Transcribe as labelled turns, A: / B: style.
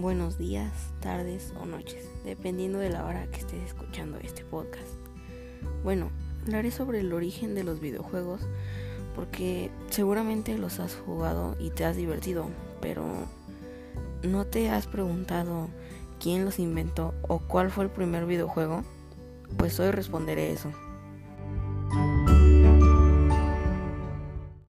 A: buenos días, tardes o noches, dependiendo de la hora que estés escuchando este podcast. Bueno, hablaré sobre el origen de los videojuegos porque seguramente los has jugado y te has divertido, pero ¿no te has preguntado quién los inventó o cuál fue el primer videojuego? Pues hoy responderé eso.